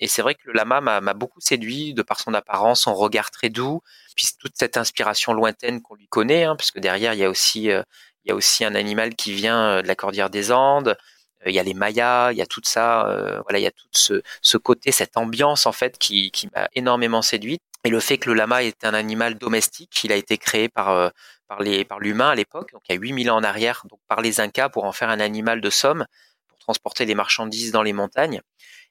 Et c'est vrai que le lama m'a beaucoup séduit de par son apparence, son regard très doux, puis toute cette inspiration lointaine qu'on lui connaît, hein, puisque derrière il y a aussi il y a aussi un animal qui vient de la cordillère des Andes. Il y a les Mayas, il y a tout ça, voilà, il y a tout ce, côté, cette ambiance en fait qui, m'a énormément séduite. Et le fait que le lama est un animal domestique, il a été créé par par par l'humain à l'époque, donc il y a 8000 ans en arrière, donc par les Incas pour en faire un animal de somme pour transporter les marchandises dans les montagnes.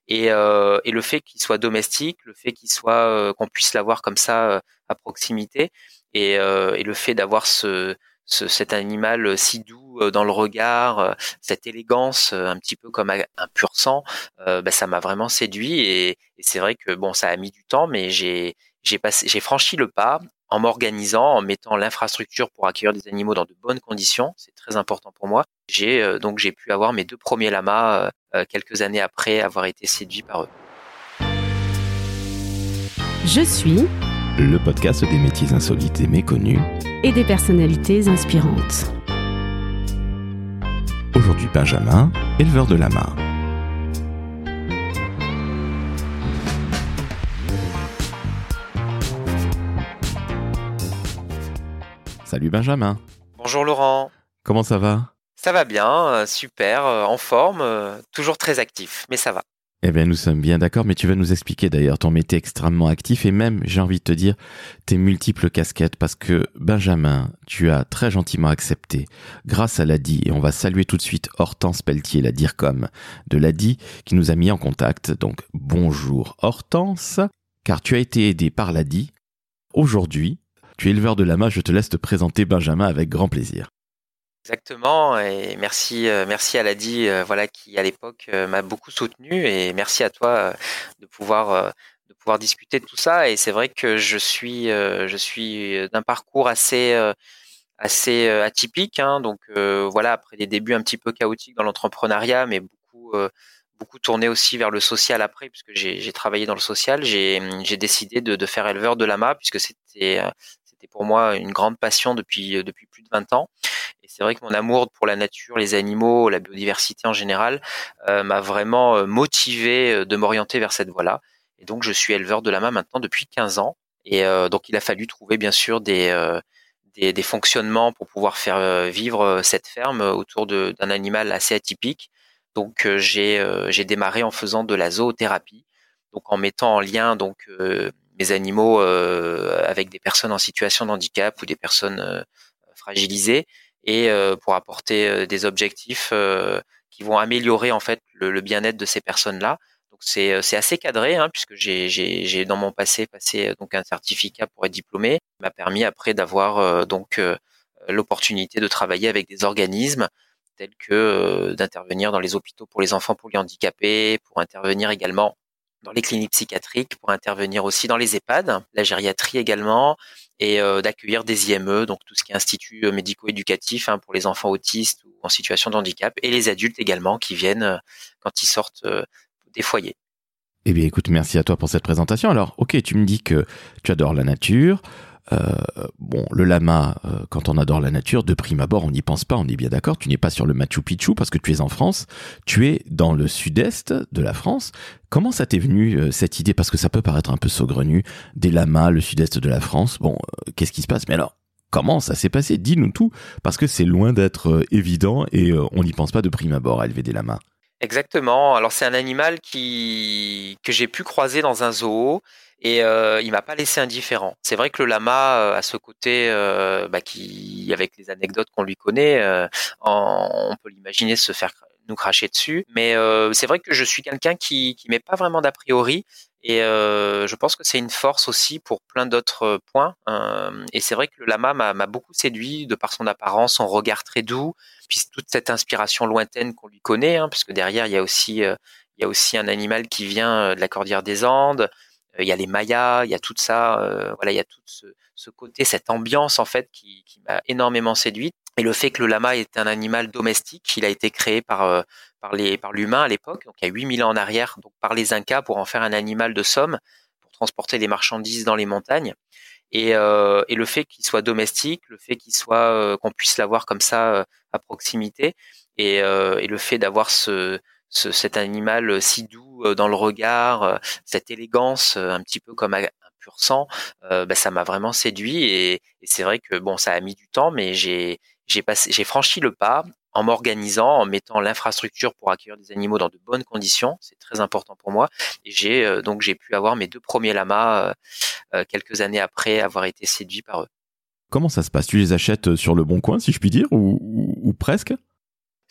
Et, euh, et le fait qu'il soit domestique, le fait qu'il soit euh, qu'on puisse l'avoir comme ça euh, à proximité, et, euh, et le fait d'avoir ce, ce, cet animal si doux dans le regard, cette élégance un petit peu comme un pur sang, bah, ça m'a vraiment séduit. Et, et c'est vrai que bon, ça a mis du temps, mais j'ai j'ai passé, j'ai franchi le pas en m'organisant, en mettant l'infrastructure pour accueillir des animaux dans de bonnes conditions. C'est très important pour moi. J'ai euh, donc j'ai pu avoir mes deux premiers lamas euh, euh, quelques années après avoir été séduit par eux. Je suis le podcast des métiers insolites et méconnus et des personnalités inspirantes. Aujourd'hui Benjamin, éleveur de lamas. Salut Benjamin. Bonjour Laurent. Comment ça va? Ça va bien, euh, super, euh, en forme, euh, toujours très actif, mais ça va. Eh bien, nous sommes bien d'accord, mais tu vas nous expliquer d'ailleurs ton métier extrêmement actif et même, j'ai envie de te dire, tes multiples casquettes parce que Benjamin, tu as très gentiment accepté, grâce à l'ADI, et on va saluer tout de suite Hortense Pelletier, la DIRCOM de l'ADI, qui nous a mis en contact. Donc, bonjour Hortense, car tu as été aidé par l'ADI. Aujourd'hui, tu es éleveur de lama, je te laisse te présenter Benjamin avec grand plaisir. Exactement, et merci, euh, merci à Ladi, euh, voilà, qui à l'époque euh, m'a beaucoup soutenu, et merci à toi de pouvoir discuter de tout ça. Et c'est vrai que je suis d'un parcours assez atypique, hein, donc voilà, après des débuts un petit peu chaotiques dans l'entrepreneuriat, mais beaucoup beaucoup tourné aussi vers le social après, puisque j'ai travaillé dans le social. J'ai décidé de, faire éleveur de lama, puisque c'était pour moi une grande passion depuis euh, depuis plus de 20 ans. Et c'est vrai que mon amour pour la nature, les animaux, la biodiversité en général, euh, m'a vraiment euh, motivé de m'orienter vers cette voie-là. Et donc je suis éleveur de lama maintenant depuis 15 ans. Et donc il a fallu trouver bien sûr des des, fonctionnements pour pouvoir faire vivre cette ferme autour d'un animal assez atypique. Donc j'ai j'ai démarré en faisant de la zoothérapie, donc en mettant en lien donc mes animaux euh, avec des personnes en situation de handicap ou des personnes euh, fragilisées et euh, pour apporter des objectifs qui vont améliorer en fait le, bien-être de ces personnes-là. Donc c'est assez cadré hein, puisque j'ai dans mon passé passé donc un certificat pour être diplômé, m'a permis après d'avoir donc l'opportunité de travailler avec des organismes tels que d'intervenir dans les hôpitaux pour les enfants polyhandicapés, pour intervenir également dans les cliniques psychiatriques pour intervenir aussi dans les EHPAD, la gériatrie également, et euh, d'accueillir des IME, donc tout ce qui est institut euh, médico-éducatif hein, pour les enfants autistes ou en situation de handicap, et les adultes également qui viennent euh, quand ils sortent des foyers. Eh bien écoute, merci à toi pour cette présentation. Alors, ok, tu me dis que tu adores la nature, bon, le lama, euh, quand on adore la nature, de prime abord, on n'y pense pas, on est bien d'accord. Tu n'es pas sur le Machu Picchu parce que tu es en France. Tu es dans le sud-est de la France. Comment ça t'est venu euh, cette idée? Parce que ça peut paraître un peu saugrenu. Des lamas, le sud-est de la France. Bon, qu'est-ce qui se passe? Mais alors, comment ça s'est passé? Dis-nous tout, parce que c'est loin d'être évident et on n'y pense pas de prime abord à élever des lamas. Exactement. Alors c'est un animal qui que j'ai pu croiser dans un zoo et euh, il m'a pas laissé indifférent. C'est vrai que le lama euh, a ce côté euh, bah, qui, avec les anecdotes qu'on lui connaît, euh, on peut l'imaginer se faire nous cracher dessus. Mais c'est vrai que je suis quelqu'un qui qui met pas vraiment d'a priori et je pense que c'est une force aussi pour plein d'autres points. et c'est vrai que le lama m'a beaucoup séduit de par son apparence, son regard très doux, puis toute cette inspiration lointaine qu'on lui connaît, hein, puisque derrière il y a aussi il y a aussi un animal qui vient de la cordillère des Andes. Euh, il y a les Mayas, il y a tout ça, euh, voilà, il y a tout ce, ce, côté, cette ambiance en fait qui, qui m'a énormément séduite. Et le fait que le lama est un animal domestique, il a été créé par euh, par les par l'humain à l'époque, donc il y a 8000 ans en arrière, donc par les Incas pour en faire un animal de somme pour transporter les marchandises dans les montagnes. Et, euh, et le fait qu'il soit domestique, le fait qu'il soit qu'on puisse l'avoir comme ça à proximité, et, et le fait d'avoir ce cet animal si doux dans le regard, cette élégance un petit peu comme un pur sang, bah, ça m'a vraiment séduit. Et, et c'est vrai que bon, ça a mis du temps, mais j'ai j'ai passé, j'ai franchi le pas en m'organisant, en mettant l'infrastructure pour accueillir des animaux dans de bonnes conditions. C'est très important pour moi. Et j'ai euh, donc j'ai pu avoir mes deux premiers lamas euh, euh, quelques années après avoir été séduit par eux. Comment ça se passe? Tu les achètes sur le bon coin, si je puis dire, ou presque?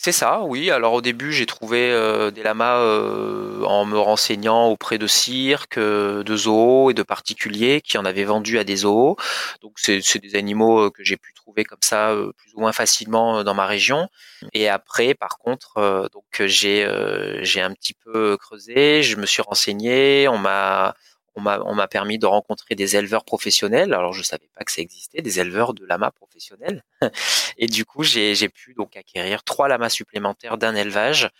C'est ça, oui. Alors au début, j'ai trouvé euh, des lamas euh, en me renseignant auprès de cirques, euh, de zoos et de particuliers qui en avaient vendu à des zoos. Donc c'est des animaux que j'ai pu trouver comme ça plus ou moins facilement dans ma région. Et après, par contre, donc j'ai j'ai un petit peu creusé, je me suis renseigné, on m'a on m'a permis de rencontrer des éleveurs professionnels. Alors je savais pas que ça existait, des éleveurs de lamas professionnels. Et du coup, j'ai pu donc acquérir trois lamas supplémentaires d'un élevage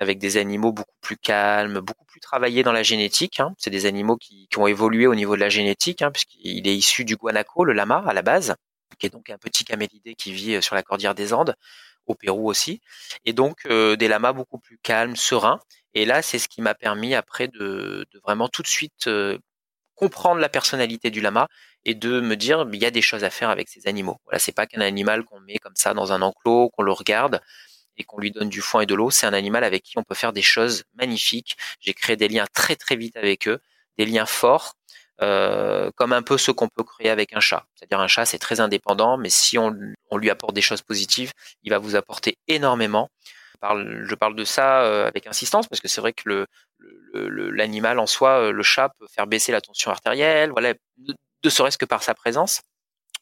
avec des animaux beaucoup plus calmes, beaucoup plus travaillés dans la génétique. Hein. C'est des animaux qui, ont évolué au niveau de la génétique, hein, puisqu'il est issu du guanaco, le lama à la base, qui est donc un petit camélidé qui vit euh, sur la cordillère des Andes, au Pérou aussi. Et donc euh, des lamas beaucoup plus calmes, sereins. Et là, c'est ce qui m'a permis après de, vraiment tout de suite comprendre la personnalité du lama et de me dire il y a des choses à faire avec ces animaux. Voilà, c'est pas qu'un animal qu'on met comme ça dans un enclos, qu'on le regarde et qu'on lui donne du foin et de l'eau. C'est un animal avec qui on peut faire des choses magnifiques. J'ai créé des liens très très vite avec eux, des liens forts. Comme un peu ce qu'on peut créer avec un chat. C'est-à-dire un chat, c'est très indépendant, mais si on lui apporte des choses positives, il va vous apporter énormément je parle de ça euh, avec insistance parce que c'est vrai que l'animal en soi, euh, le chat peut faire baisser la tension artérielle, voilà, de, serait-ce que par sa présence.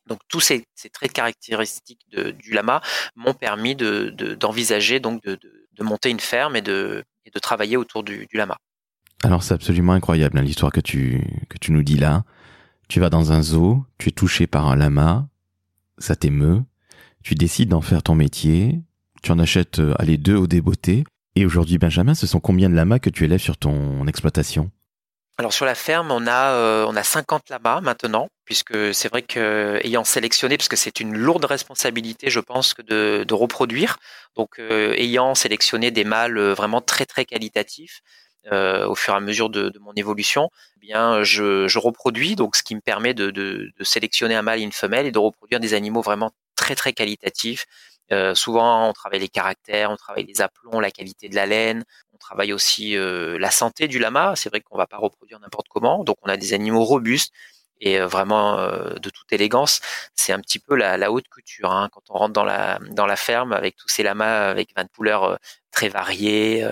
Donc tous ces, traits caractéristiques du lama m'ont permis de, d'envisager donc de, monter une ferme et de, de travailler autour du, lama. Alors c'est absolument incroyable hein, l'histoire que tu nous dis là. Tu vas dans un zoo, tu es touché par un lama, ça t'émeut, tu décides d'en faire ton métier, tu en achètes, euh, allez, deux au débeauté. Et aujourd'hui, Benjamin, ce sont combien de lamas que tu élèves sur ton exploitation? Alors sur la ferme, on a euh, on a 50 lamas maintenant, puisque c'est vrai que ayant sélectionné, parce que c'est une lourde responsabilité, je pense, que de, reproduire. Donc euh, ayant sélectionné des mâles vraiment très très qualitatifs, au fur et à mesure de, mon évolution, eh bien je, reproduis, donc ce qui me permet de, sélectionner un mâle et une femelle et de reproduire des animaux vraiment très très qualitatifs, euh, souvent, on travaille les caractères, on travaille les aplombs, la qualité de la laine, on travaille aussi euh, la santé du lama. C'est vrai qu'on va pas reproduire n'importe comment, donc on a des animaux robustes et euh, vraiment de toute élégance. C'est un petit peu la, la haute couture hein, quand on rentre dans la ferme avec tous ces lamas avec 20 couleurs très variées,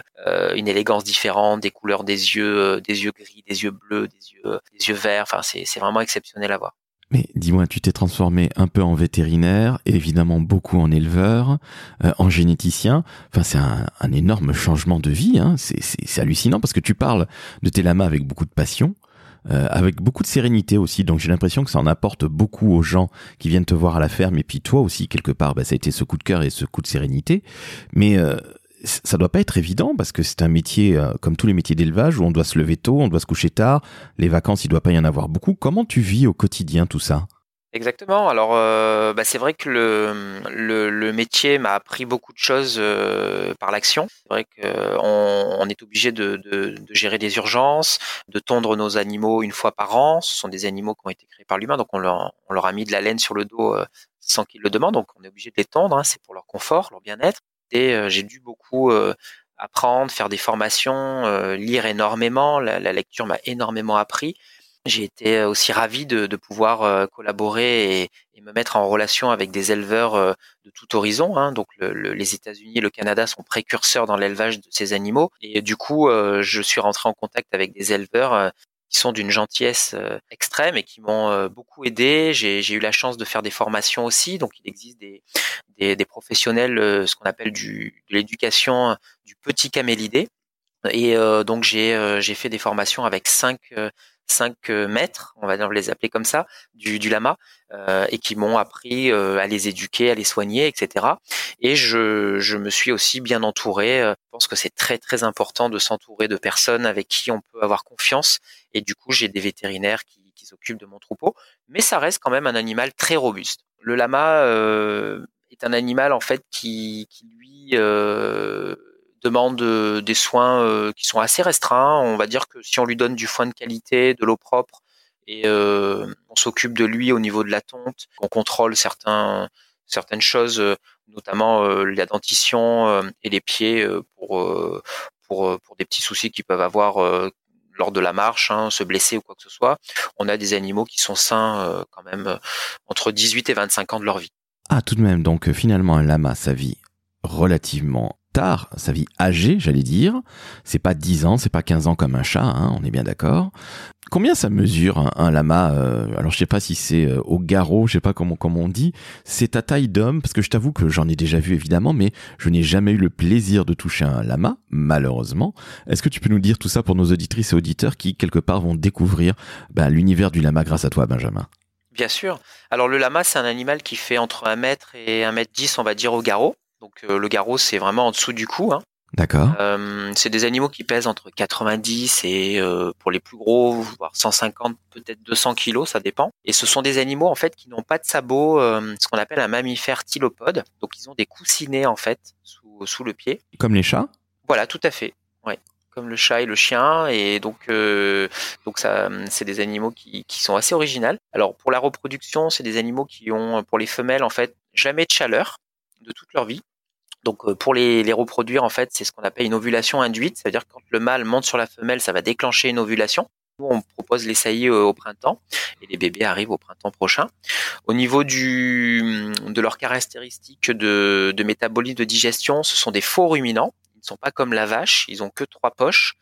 une élégance différente, des couleurs des yeux, des yeux gris, des yeux bleus, des yeux des verts. Enfin, c'est vraiment exceptionnel à voir. Mais dis-moi, tu t'es transformé un peu en vétérinaire, évidemment beaucoup en éleveur, euh, en généticien. Enfin, c'est un, énorme changement de vie. Hein. C'est hallucinant parce que tu parles de tes lamas avec beaucoup de passion, euh, avec beaucoup de sérénité aussi. Donc j'ai l'impression que ça en apporte beaucoup aux gens qui viennent te voir à la ferme. Et puis toi aussi, quelque part, bah, ça a été ce coup de cœur et ce coup de sérénité. Mais euh, ça doit pas être évident parce que c'est un métier euh, comme tous les métiers d'élevage où on doit se lever tôt, on doit se coucher tard, les vacances il doit pas y en avoir beaucoup. Comment tu vis au quotidien tout ça? Exactement. Alors, euh, bah, c'est vrai que le, métier m'a appris beaucoup de choses euh, par l'action. C'est vrai qu'on on est obligé de, gérer des urgences, de tondre nos animaux une fois par an. Ce sont des animaux qui ont été créés par l'humain, donc on leur, a mis de la laine sur le dos sans qu'ils le demandent. Donc, on est obligé de les tondre. Hein, c'est pour leur confort, leur bien-être. Euh, j'ai dû beaucoup euh, apprendre, faire des formations, euh, lire énormément. La, lecture m'a énormément appris. J'ai été aussi ravi de, pouvoir collaborer et, me mettre en relation avec des éleveurs de tout horizon. Hein. Donc le, les États-Unis et le Canada sont précurseurs dans l'élevage de ces animaux. Et du coup, je suis rentré en contact avec des éleveurs qui sont d'une gentillesse euh, extrême et qui m'ont euh, beaucoup aidé. J'ai eu la chance de faire des formations aussi, donc il existe des, des, des professionnels, euh, ce qu'on appelle du, de l'éducation du petit camélidé. Et donc j'ai j'ai fait des formations avec cinq cinq maîtres, on va les appeler comme ça, du, lama, et qui m'ont appris à les éduquer, à les soigner, etc. Et je, je me suis aussi bien entouré. Je pense que c'est très très important de s'entourer de personnes avec qui on peut avoir confiance et du coup, j'ai des vétérinaires qui, s'occupent de mon troupeau. Mais ça reste quand même un animal très robuste. Le lama euh, est un animal en fait qui, lui euh, demande des soins qui sont assez restreints. On va dire que si on lui donne du foin de qualité, de l'eau propre, et on s'occupe de lui au niveau de la tonte, on contrôle certains, certaines choses, notamment la dentition et les pieds pour, pour, pour des petits soucis qu'ils peuvent avoir lors de la marche, hein, se blesser ou quoi que ce soit. On a des animaux qui sont sains quand même entre 18 et 25 ans de leur vie. Ah, tout de même, donc finalement, un lama, sa vie relativement tard, sa vie âgée, j'allais dire. C'est pas 10 ans, c'est pas 15 ans comme un chat, hein, on est bien d'accord. Combien ça mesure un, lama euh, Alors je sais pas si c'est euh, au garrot, je sais pas comment comment on dit. C'est ta taille d'homme parce que je t'avoue que j'en ai déjà vu évidemment, mais je n'ai jamais eu le plaisir de toucher un lama, malheureusement. Est-ce que tu peux nous dire tout ça pour nos auditrices et auditeurs qui quelque part vont découvrir ben, l'univers du lama grâce à toi, Benjamin? Bien sûr. Alors le lama, c'est un animal qui fait entre 1 mètre et 1 mètre 10, on va dire, au garrot. Donc euh, le garrot, c'est vraiment en dessous du cou. Hein. D'accord. Euh, c'est des animaux qui pèsent entre 90 et euh, pour les plus gros, voire 150, peut-être 200 kilos, ça dépend. Et ce sont des animaux en fait qui n'ont pas de sabots, ce qu'on appelle un mammifère tylopode. Donc ils ont des coussinets en fait sous, sous le pied. Comme les chats? Voilà, tout à fait. Ouais comme le chat et le chien et donc donc ça c'est des animaux qui, qui sont assez originales. Alors pour la reproduction, c'est des animaux qui ont pour les femelles en fait jamais de chaleur de toute leur vie. Donc euh, pour les, reproduire, en fait, c'est ce qu'on appelle une ovulation induite, c'est-à-dire quand le mâle monte sur la femelle, ça va déclencher une ovulation. Nous, on propose les saillies euh, au printemps et les bébés arrivent au printemps prochain. Au niveau de leurs caractéristiques de, métabolisme, de digestion, ce sont des faux ruminants. Ils ne sont pas comme la vache, ils ont que trois poches.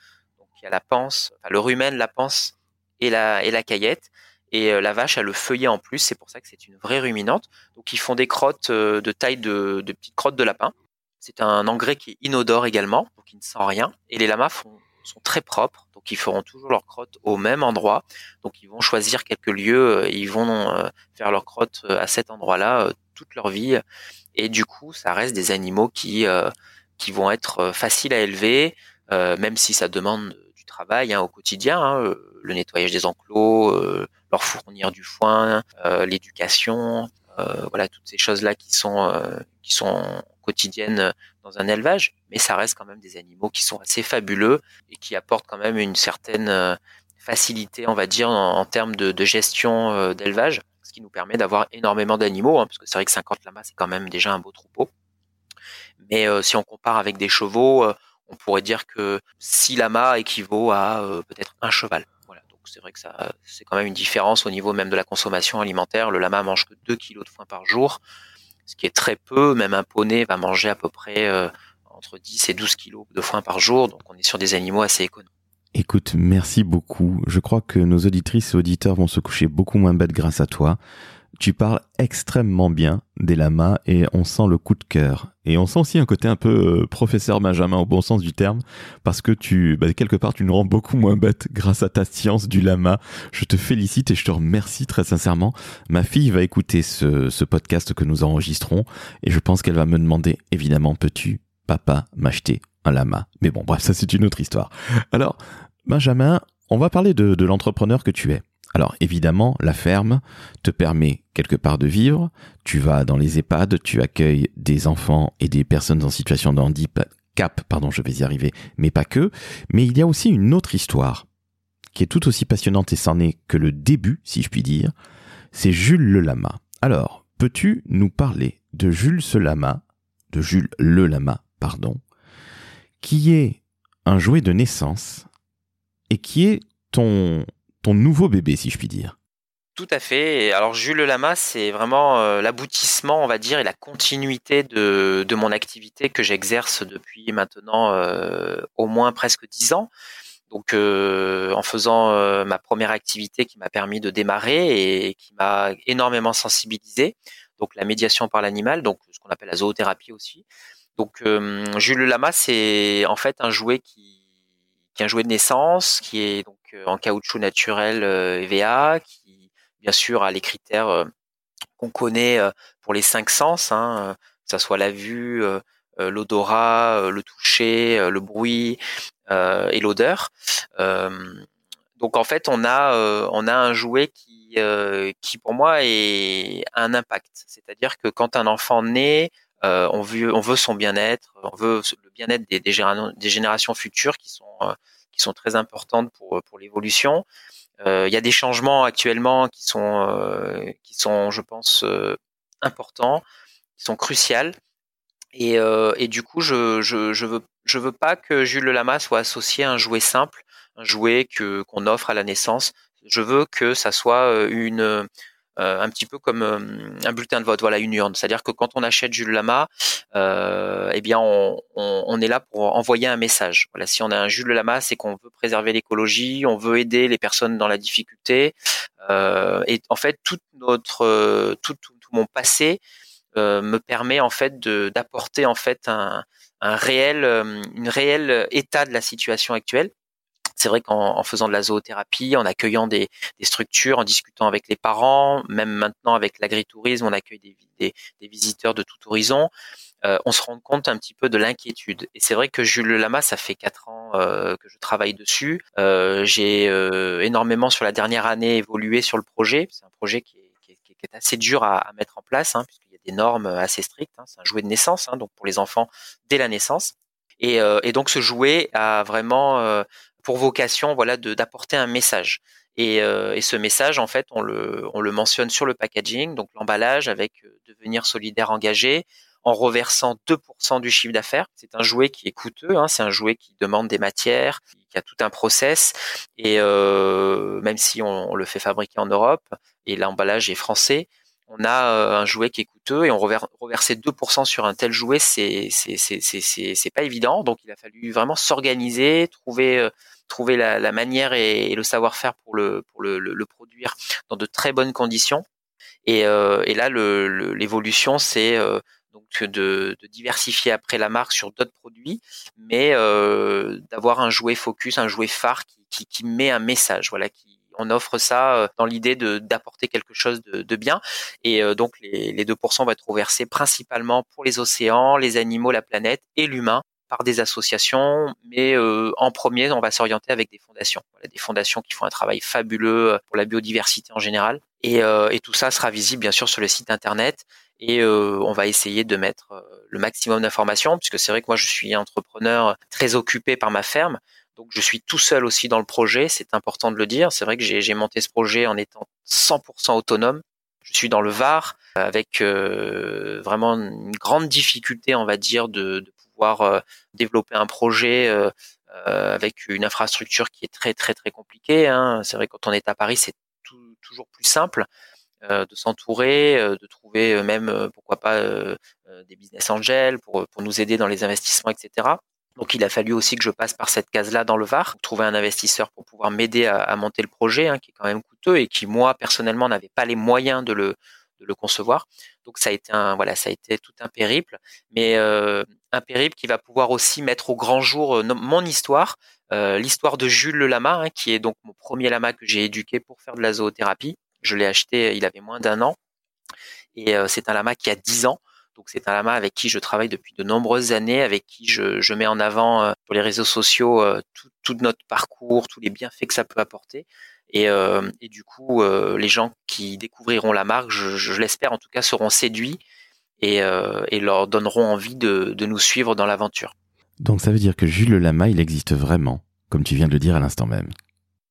Il y a la panse, le rumen, la panse et la, et la caillette. Et euh, la vache a le feuillet en plus, c'est pour ça que c'est une vraie ruminante. Donc ils font des crottes euh, de taille de, petites crottes de lapin. C'est un engrais qui inodore également, donc il ne sent rien. Et les lamas sont très propres, donc ils feront toujours leurs crottes au même endroit. Donc ils vont choisir quelques lieux, euh, ils vont faire leurs crottes à cet endroit-là toute leur vie. Et du coup, ça reste des animaux qui qui vont être faciles à élever, même si ça demande travail hein, au quotidien, hein, le nettoyage des enclos, leur fournir du foin, euh, l'éducation, euh, voilà toutes ces choses là qui sont euh, qui sont quotidiennes dans un élevage, mais ça reste quand même des animaux qui sont assez fabuleux et qui apportent quand même une certaine facilité, on va dire, en, termes de, gestion d'élevage, ce qui nous permet d'avoir énormément d'animaux, hein, parce que c'est vrai que 50 lamas, c'est quand même déjà un beau troupeau. Mais si on compare avec des chevaux, on pourrait dire que 6 lamas équivaut à peut-être un cheval c'est vrai que ça, c'est quand même une différence au niveau même de la consommation alimentaire. Le lama mange que 2 kilos de foin par jour, ce qui est très peu. Même un poney va manger à peu près euh, entre 10 et 12 kilos de foin par jour. Donc on est sur des animaux assez économes. Écoute, merci beaucoup. Je crois que nos auditrices et auditeurs vont se coucher beaucoup moins bêtes grâce à toi tu parles extrêmement bien des lamas et on sent le coup de cœur. Et on sent aussi un côté un peu euh, professeur Benjamin au bon sens du terme, parce que tu, bah, quelque part, tu nous rends beaucoup moins bête grâce à ta science du lama. Je te félicite et je te remercie très sincèrement. Ma fille va écouter ce, podcast que nous enregistrons et je pense qu'elle va me demander, évidemment, peux-tu, papa, m'acheter un lama? Mais bon, bref, ça c'est une autre histoire. Alors, Benjamin, on va parler de l'entrepreneur que tu es. Alors évidemment, la ferme te permet quelque part de vivre. Tu vas dans les EHPAD, tu accueilles des enfants et des personnes en situation de handicap, cap, pardon, je vais y arriver, mais pas que. Mais il y a aussi une autre histoire qui est tout aussi passionnante et c'en est que le début, si je puis dire. C'est Jules Le Lama. Alors, peux-tu nous parler de Jules ce Lama, de Jules Le Lama, pardon, qui est un jouet de naissance et qui est ton ton nouveau bébé, si je puis dire. Tout à fait. Alors Jules Lama, c'est vraiment euh, l'aboutissement, on va dire, et la continuité de, mon activité que j'exerce depuis maintenant euh, au moins presque dix ans. Donc euh, en faisant ma première activité qui m'a permis de démarrer et qui m'a énormément sensibilisé, donc la médiation par l'animal, donc ce qu'on appelle la zoothérapie aussi. Donc Jules Lama, c'est en fait un jouet qui, qui est un jouet de naissance, qui est donc en caoutchouc naturel EVA, euh, qui bien sûr a les critères euh, qu'on connaît pour les cinq sens, hein, que ça soit la vue, l'odorat, le toucher, le bruit et l'odeur. donc en fait, on a un jouet qui pour moi est un impact. C'est-à-dire que quand un enfant naît, on veut on veut son bien-être, on veut le bien-être des, générations futures qui sont qui sont très importantes pour pour l'évolution. Il y a des changements actuellement qui sont qui sont, je pense, importants, qui sont cruciaux. Et, et du coup, je, je, je veux je veux pas que Jules Lama soit associé à un jouet simple, un jouet que qu'on offre à la naissance. Je veux que ça soit une euh, un petit peu comme euh, un bulletin de vote, voilà une urne. C'est-à-dire que quand on achète Jules Lama, euh, eh bien on, est là pour envoyer un message. Voilà, si on a un Jules Lama, c'est qu'on veut préserver l'écologie, on veut aider les personnes dans la difficulté. Et en fait, toute notre tout, tout, mon passé me permet en fait d'apporter en fait un, un réel, une réelle état de la situation actuelle c'est vrai qu'en faisant de la zoothérapie, en accueillant des, structures, en discutant avec les parents, même maintenant avec l'agritourisme, on accueille des, visiteurs de tout horizon, euh, on se rend compte un petit peu de l'inquiétude. Et c'est vrai que Jules Lama, ça fait quatre ans euh, que je travaille dessus. Euh, j'ai énormément sur la dernière année évolué sur le projet. C'est un projet qui est, assez dur à, mettre en place, hein, puisqu'il y a des normes assez strictes. Hein. C'est un jouet de naissance, hein, donc pour les enfants dès la naissance. Et, et, donc ce jouet a vraiment pour vocation voilà d'apporter un message. Et, euh, et, ce message, en fait, on le, on le mentionne sur le packaging, donc l'emballage avec euh, devenir solidaire engagé, en reversant 2% du chiffre d'affaires. C'est un jouet qui est coûteux, hein, c'est un jouet qui demande des matières, qui a tout un process, et euh, même si on, le fait fabriquer en Europe, et l'emballage est français, on a euh, un jouet qui est coûteux et on reverser 2% sur un tel jouet, c'est c'est c'est c'est pas évident. Donc il a fallu vraiment s'organiser, trouver euh, trouver la, la manière et, le savoir-faire pour le pour le, le, produire dans de très bonnes conditions. Et, euh, et là, l'évolution, c'est euh, donc de, de, diversifier après la marque sur d'autres produits, mais euh, d'avoir un jouet focus, un jouet phare qui, qui, qui, met un message, voilà, qui on offre ça dans l'idée d'apporter quelque chose de, de bien. Et donc les, les 2% vont être reversés principalement pour les océans, les animaux, la planète et l'humain par des associations, mais euh, en premier, on va s'orienter avec des fondations. Voilà, des fondations qui font un travail fabuleux euh, pour la biodiversité en général. Et, euh, et tout ça sera visible bien sûr sur le site internet. Et on va essayer de mettre le maximum d'informations, puisque c'est vrai que moi je suis entrepreneur très occupé par ma ferme. Donc je suis tout seul aussi dans le projet, c'est important de le dire. C'est vrai que j'ai monté ce projet en étant 100% autonome. Je suis dans le Var avec vraiment une grande difficulté, on va dire, de, de pouvoir euh, développer un projet euh, euh, avec une infrastructure qui est très très très compliquée. Hein. C'est vrai quand on est à Paris, c'est toujours plus simple de s'entourer, de trouver même pourquoi pas des business angels pour nous aider dans les investissements, etc. Donc il a fallu aussi que je passe par cette case-là dans le Var, trouver un investisseur pour pouvoir m'aider à, monter le projet, hein, qui est quand même coûteux et qui moi personnellement n'avais pas les moyens de le le concevoir. Donc ça a été un voilà, ça a été tout un périple, mais euh, un périple qui va pouvoir aussi mettre au grand jour euh, mon histoire, euh, l'histoire de Jules le lama, hein, qui est donc mon premier lama que j'ai éduqué pour faire de la zoothérapie. Je l'ai acheté, il avait moins d'un an, et c'est un lama qui a 10 ans. Donc c'est un lama avec qui je travaille depuis de nombreuses années, avec qui je, je mets en avant sur les réseaux sociaux tout, tout, notre parcours, tous les bienfaits que ça peut apporter. Et, euh, et du coup, euh, les gens qui découvriront la marque, je, je l'espère en tout cas, seront séduits et, euh, et leur donneront envie de, de nous suivre dans l'aventure. Donc ça veut dire que Jules le Lama, il existe vraiment, comme tu viens de le dire à l'instant même.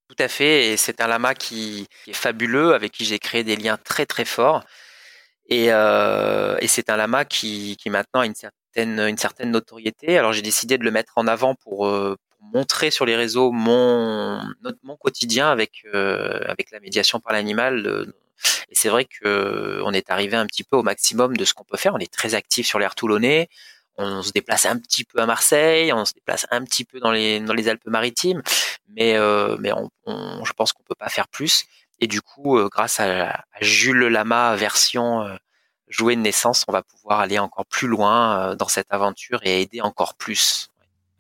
Tout à fait, et c'est un lama qui, qui, est fabuleux, avec qui j'ai créé des liens très très forts. Et, euh, et c'est un lama qui, qui maintenant a une certaine, une certaine notoriété. Alors j'ai décidé de le mettre en avant pour, montrer sur les réseaux mon mon quotidien avec euh, avec la médiation par l'animal. Euh, et c'est vrai que on est arrivé un petit peu au maximum de ce qu'on peut faire. On est très actif sur l'air toulonnais. On se déplace un petit peu à Marseille, on se déplace un petit peu dans les dans les Alpes-Maritimes, mais euh, mais on, je pense qu'on peut pas faire plus. Et du coup, grâce à, à, Jules Lama version jouet de naissance, on va pouvoir aller encore plus loin dans cette aventure et aider encore plus.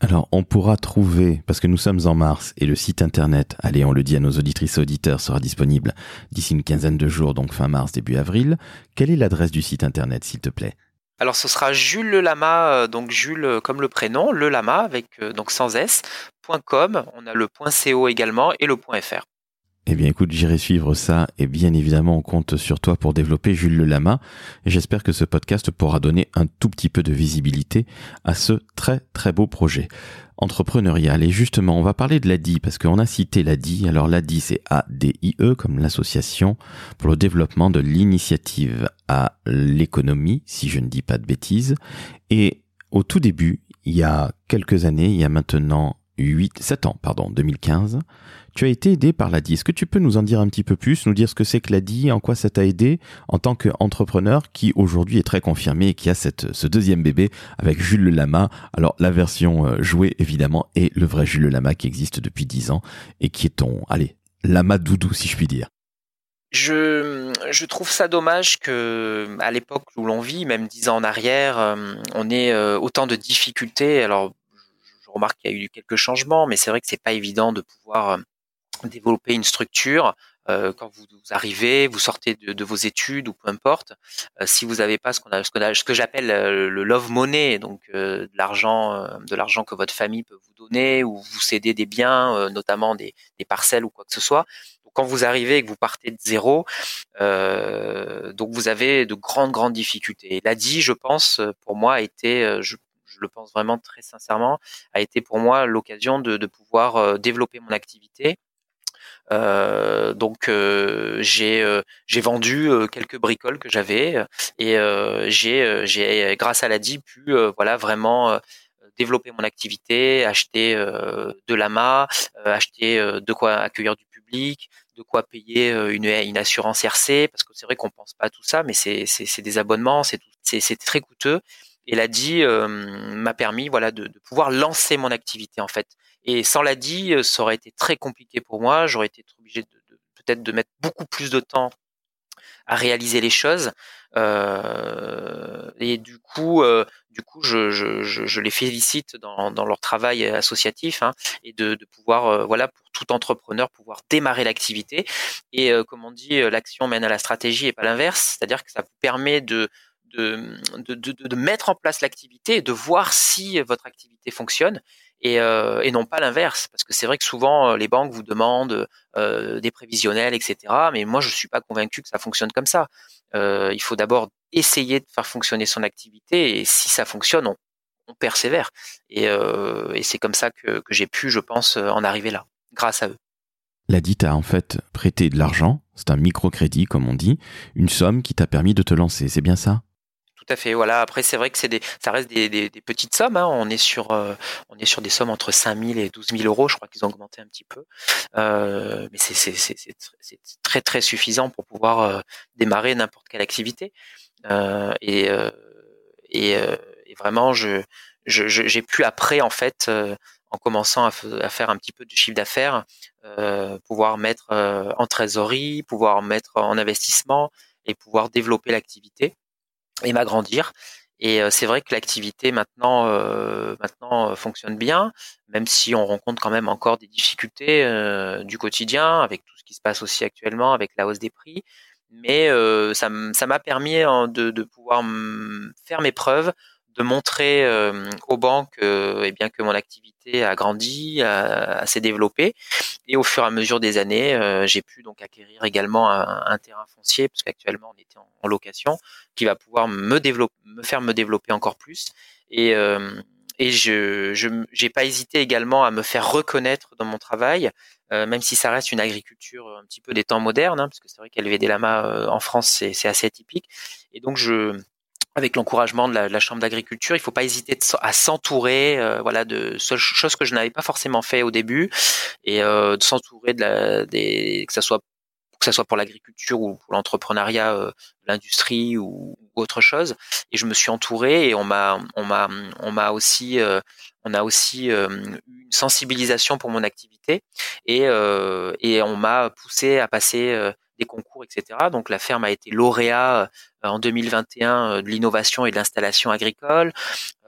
Alors, on pourra trouver, parce que nous sommes en mars et le site internet, allez, on le dit à nos auditrices et auditeurs, sera disponible d'ici une quinzaine de jours, donc fin mars, début avril. Quelle est l'adresse du site internet, s'il te plaît? Alors ce sera Jules Le Lama, euh, donc Jules euh, comme le prénom, Le Lama avec euh, donc sans s. .com, on a le .co également et le .fr. Eh bien écoute, j'irai suivre ça et bien évidemment on compte sur toi pour développer Jules Le Lama j'espère que ce podcast pourra donner un tout petit peu de visibilité à ce très très beau projet entrepreneurial. Et justement, on va parler de l'ADI parce qu'on a cité l'ADI. Alors l'ADI c'est A-D-I-E comme l'association pour le développement de l'initiative à l'économie, si je ne dis pas de bêtises. Et au tout début, il y a quelques années, il y a maintenant 8, 7 ans, pardon, 2015, tu as été aidé par l'ADI. Est-ce que tu peux nous en dire un petit peu plus, nous dire ce que c'est que l'ADI, en quoi ça t'a aidé en tant qu'entrepreneur qui aujourd'hui est très confirmé et qui a cette, ce deuxième bébé avec Jules Le Lama. Alors la version euh, jouée évidemment est le vrai Jules Le Lama qui existe depuis 10 ans et qui est ton, allez, Lama doudou si je puis dire. Je, je trouve ça dommage que à l'époque où l'on vit, même dix ans en arrière, euh, on ait euh, autant de difficultés. Alors je remarque qu'il y a eu quelques changements, mais c'est vrai que c'est pas évident de pouvoir développer une structure. Euh, quand vous, arrivez, vous sortez de, vos études ou peu importe, euh, si vous n'avez pas ce qu'on a, ce, que j'appelle euh, le love money, donc de l'argent, de l'argent que votre famille peut vous donner ou vous céder des biens, notamment des, des, parcelles ou quoi que ce soit. Donc, quand vous arrivez et que vous partez de zéro, donc vous avez de grandes grandes difficultés. L'ADI, je pense, pour moi, a été, je, je le pense vraiment très sincèrement, a été pour moi l'occasion de, de pouvoir développer mon activité euh, donc euh, j'ai euh, j'ai vendu quelques bricoles que j'avais et j'ai j'ai grâce à l'ADI pu voilà vraiment développer mon activité, acheter de l'AMA, acheter de quoi accueillir du public, de quoi payer une, une assurance RC, parce que c'est vrai qu'on pense pas à tout ça, mais c'est des abonnements, c'est c'est très coûteux. Et l'ADI m'a permis voilà de, de, pouvoir lancer mon activité en fait. Et sans l'ADI, euh, ça aurait été très compliqué pour moi. J'aurais été obligé de, peut-être de mettre beaucoup plus de temps à réaliser les choses. Euh, et du coup, euh, du coup, je, je, je, les félicite dans, dans, leur travail associatif hein, et de, de pouvoir, euh, voilà, pour tout entrepreneur, pouvoir démarrer l'activité. Et euh, comme on dit, l'action mène à la stratégie et pas l'inverse, c'est-à-dire que ça vous permet de, de, de, de mettre en place l'activité et de voir si votre activité fonctionne et, euh, et non pas l'inverse. Parce que c'est vrai que souvent, euh, les banques vous demandent euh, des prévisionnels, etc. Mais moi, je suis pas convaincu que ça fonctionne comme ça. Il faut d'abord essayer de faire fonctionner son activité et si ça fonctionne, on, persévère. Et, c'est comme ça que, que j'ai pu, je pense, en arriver là, grâce à eux. La dite a en fait prêté de l'argent, c'est un microcrédit comme on dit, une somme qui t'a permis de te lancer, c'est bien ça? Tout à fait. Voilà. Après, c'est vrai que c'est des, ça reste des, petites sommes. Hein. On est sur, euh, on est sur des sommes entre 5 000 et 12 000 euros. Je crois qu'ils ont augmenté un petit peu, euh, mais c'est, très très suffisant pour pouvoir euh, démarrer n'importe quelle activité. Et, vraiment, j'ai pu après en fait, en commençant à, faire un petit peu de chiffre d'affaires, pouvoir mettre en trésorerie, pouvoir mettre en investissement et pouvoir développer l'activité et m'agrandir. Et euh, c'est vrai que l'activité maintenant, euh, euh, fonctionne bien, même si on rencontre quand même encore des difficultés du quotidien avec tout ce qui se passe aussi actuellement, avec la hausse des prix. Mais ça m'a permis hein, de pouvoir faire mes preuves, de montrer euh, aux banques euh, eh bien que mon activité a grandi, a, s'est développée, et au fur et à mesure des années, euh, j'ai pu donc acquérir également un, terrain foncier, parce qu'actuellement on était en, location, qui va pouvoir me développer, me faire me développer encore plus, et et je j'ai pas hésité également à me faire reconnaître dans mon travail, même si ça reste une agriculture un petit peu des temps modernes, hein, parce que c'est vrai qu'élever des lamas en France c'est assez atypique, et donc je avec l'encouragement de, la, chambre d'agriculture, il faut pas hésiter à s'entourer, euh, voilà, de choses que je n'avais pas forcément fait au début, et euh, de s'entourer de la, des, que ça soit que ça soit pour l'agriculture ou pour l'entrepreneuriat, euh, l'industrie ou, autre chose. Et je me suis entouré et on m'a, on m'a, on m'a aussi, euh, on a aussi une sensibilisation pour mon activité et et on m'a poussé à passer concours, etc. Donc la ferme a été lauréat euh, en 2021 euh, de l'innovation et de l'installation agricole.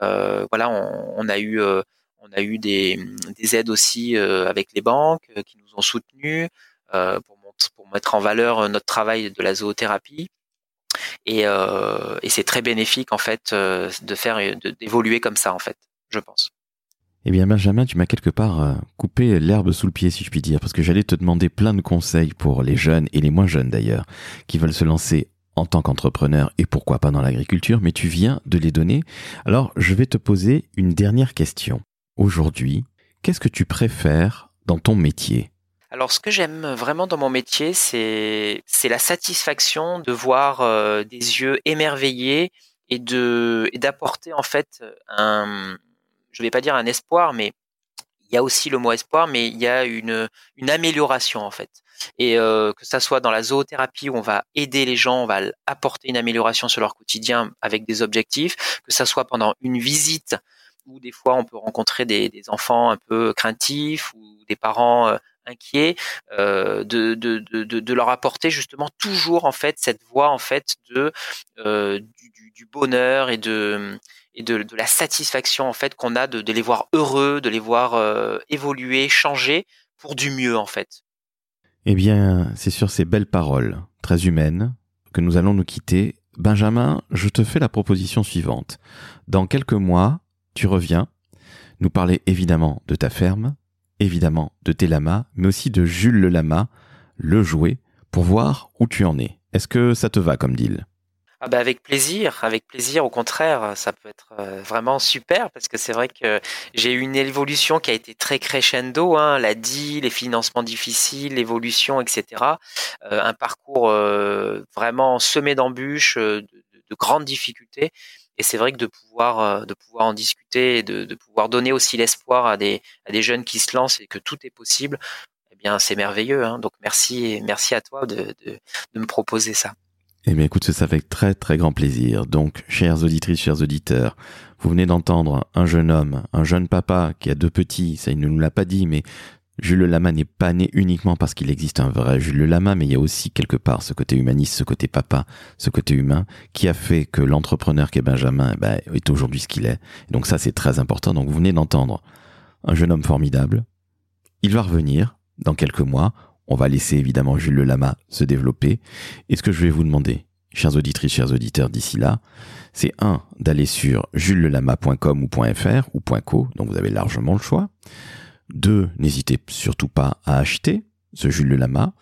Euh, voilà, on, a eu on a eu des, des aides aussi avec les banques qui nous ont soutenus pour, pour mettre en valeur notre travail de la zoothérapie. Et, et c'est très bénéfique en fait de faire d'évoluer comme ça en fait, je pense. Eh bien, Benjamin, tu m'as quelque part euh, coupé l'herbe sous le pied, si je puis dire, parce que j'allais te demander plein de conseils pour les jeunes et les moins jeunes d'ailleurs, qui veulent se lancer en tant qu'entrepreneur et pourquoi pas dans l'agriculture, mais tu viens de les donner. Alors, je vais te poser une dernière question. Aujourd'hui, qu'est-ce que tu préfères dans ton métier? Alors, ce que j'aime vraiment dans mon métier, c'est la satisfaction de voir euh, des yeux émerveillés et d'apporter en fait un je vais pas dire un espoir, mais il y a aussi le mot espoir, mais il y a une amélioration en fait. Et euh, que ça soit dans la zoothérapie où on va aider les gens, on va apporter une amélioration sur leur quotidien avec des objectifs, que ça soit pendant une visite où des fois on peut rencontrer des, enfants un peu craintifs ou des parents euh, inquiets, euh, de, leur apporter justement toujours en fait cette voie en fait de du, du, bonheur et de et de, la satisfaction en fait qu'on a de, de, les voir heureux, de les voir euh, évoluer, changer pour du mieux en fait. Eh bien, c'est sur ces belles paroles très humaines que nous allons nous quitter. Benjamin, je te fais la proposition suivante. Dans quelques mois, tu reviens nous parler évidemment de ta ferme, évidemment de tes lamas, mais aussi de Jules le lama, le jouet, pour voir où tu en es. Est-ce que ça te va comme deal? Ah bah avec plaisir, avec plaisir. Au contraire, ça peut être euh, vraiment super parce que c'est vrai que j'ai eu une évolution qui a été très crescendo, hein, la DI, les financements difficiles, l'évolution, etc. Euh, un parcours euh, vraiment semé d'embûches, de, de, grandes difficultés. Et c'est vrai que de pouvoir, de pouvoir en discuter et de, de pouvoir donner aussi l'espoir à des, à des jeunes qui se lancent et que tout est possible, eh bien c'est merveilleux. Hein. Donc merci, merci à toi de, de, de me proposer ça. Eh bien, écoute, ça fait très très grand plaisir. Donc, chères auditrices, chers auditeurs, vous venez d'entendre un jeune homme, un jeune papa qui a deux petits, ça il ne nous l'a pas dit, mais Jules Lama n'est pas né uniquement parce qu'il existe un vrai Jules Lama, mais il y a aussi quelque part ce côté humaniste, ce côté papa, ce côté humain, qui a fait que l'entrepreneur qui est Benjamin eh ben, est aujourd'hui ce qu'il est. donc ça, c'est très important. Donc, vous venez d'entendre un jeune homme formidable. Il va revenir dans quelques mois. On va laisser évidemment Jules Le Lama se développer. Et ce que je vais vous demander, chers auditrices, chers auditeurs d'ici là, c'est un, d'aller sur juleslelama.com ou .fr ou .co, donc vous avez largement le choix. Deux, n'hésitez surtout pas à acheter ce Jules Le Lama.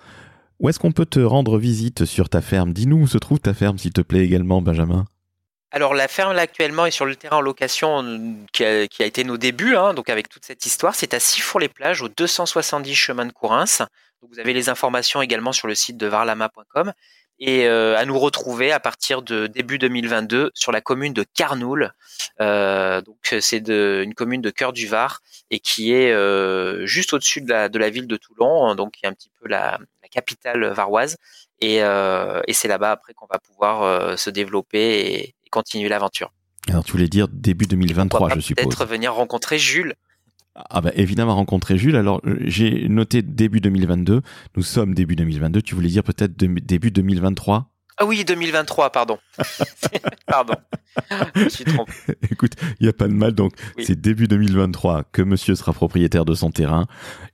Où est-ce qu'on peut te rendre visite sur ta ferme? Dis-nous où se trouve ta ferme, s'il te plaît également, Benjamin. Alors la ferme là actuellement est sur le terrain en location qui a, été nos débuts, hein, donc avec toute cette histoire. C'est à Sifour-les-Plages, au 270 chemin de Courins. Vous avez les informations également sur le site de varlama.com et euh, à nous retrouver à partir de début 2022 sur la commune de Carnoul. Euh, donc c'est une commune de cœur du Var et qui est euh, juste au-dessus de la, de la ville de Toulon, donc qui est un petit peu la, la capitale varoise. Et, et c'est là-bas après qu'on va pouvoir se développer et, continuer l'aventure. Alors tu voulais dire début 2023, je suppose. Peut-être venir rencontrer Jules. Ah bah évidemment rencontrer Jules. Alors j'ai noté début 2022. Nous sommes début 2022. Tu voulais dire peut-être début 2023 ah oui, 2023, pardon. pardon. Je suis trompé. Écoute, il n'y a pas de mal. Donc, c'est début 2023 que monsieur sera propriétaire de son terrain.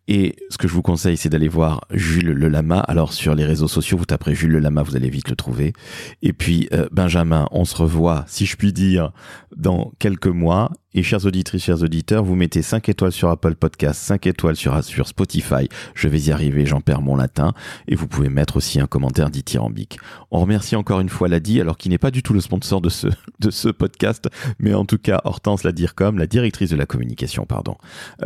Et ce que je vous conseille, c'est d'aller voir Jules Le Lama. Alors, sur les réseaux sociaux, vous taperez Jules Le Lama, vous allez vite le trouver. Et puis, euh, Benjamin, on se revoit, si je puis dire, dans quelques mois. Et chers auditrices, chers auditeurs, vous mettez 5 étoiles sur Apple Podcast, 5 étoiles sur, Spotify. Je vais y arriver, j'en perds mon latin. Et vous pouvez mettre aussi un commentaire dithyrambique. On remercie encore une fois Ladi, alors qui n'est pas du tout le sponsor de ce, podcast, mais en tout cas, Hortense la comme la directrice de la communication, pardon,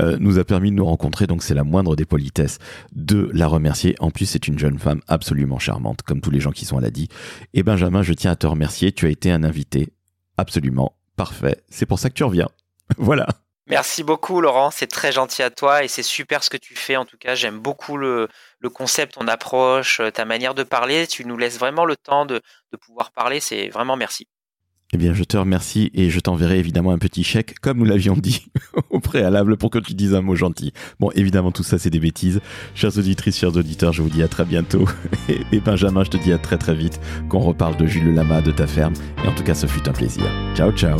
euh, nous a permis de nous rencontrer. Donc c'est la moindre des politesses de la remercier. En plus, c'est une jeune femme absolument charmante, comme tous les gens qui sont à Ladi. Et Benjamin, je tiens à te remercier. Tu as été un invité absolument Parfait. C'est pour ça que tu reviens. voilà. Merci beaucoup Laurent, c'est très gentil à toi et c'est super ce que tu fais en tout cas. J'aime beaucoup le, concept, ton approche, euh, ta manière de parler. Tu nous laisses vraiment le temps de, de pouvoir parler. C'est vraiment merci. Eh bien, je te remercie et je t'enverrai évidemment un petit chèque, comme nous l'avions dit au préalable, pour que tu dises un mot gentil. Bon, évidemment, tout ça, c'est des bêtises. Chères auditrices, chers auditeurs, je vous dis à très bientôt. Et, Benjamin, je te dis à très très vite qu'on reparle de Jules Lama, de ta ferme. Et en tout cas, ce fut un plaisir. Ciao, ciao.